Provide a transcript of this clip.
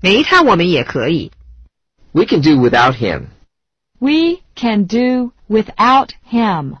没他我们也可以。We can do without him. We can do without him.